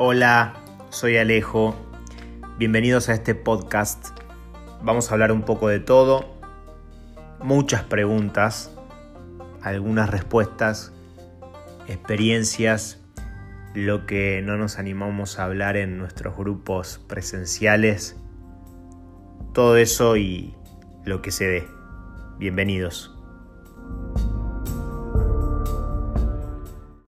Hola, soy Alejo. Bienvenidos a este podcast. Vamos a hablar un poco de todo, muchas preguntas, algunas respuestas, experiencias, lo que no nos animamos a hablar en nuestros grupos presenciales, todo eso y lo que se dé. Bienvenidos.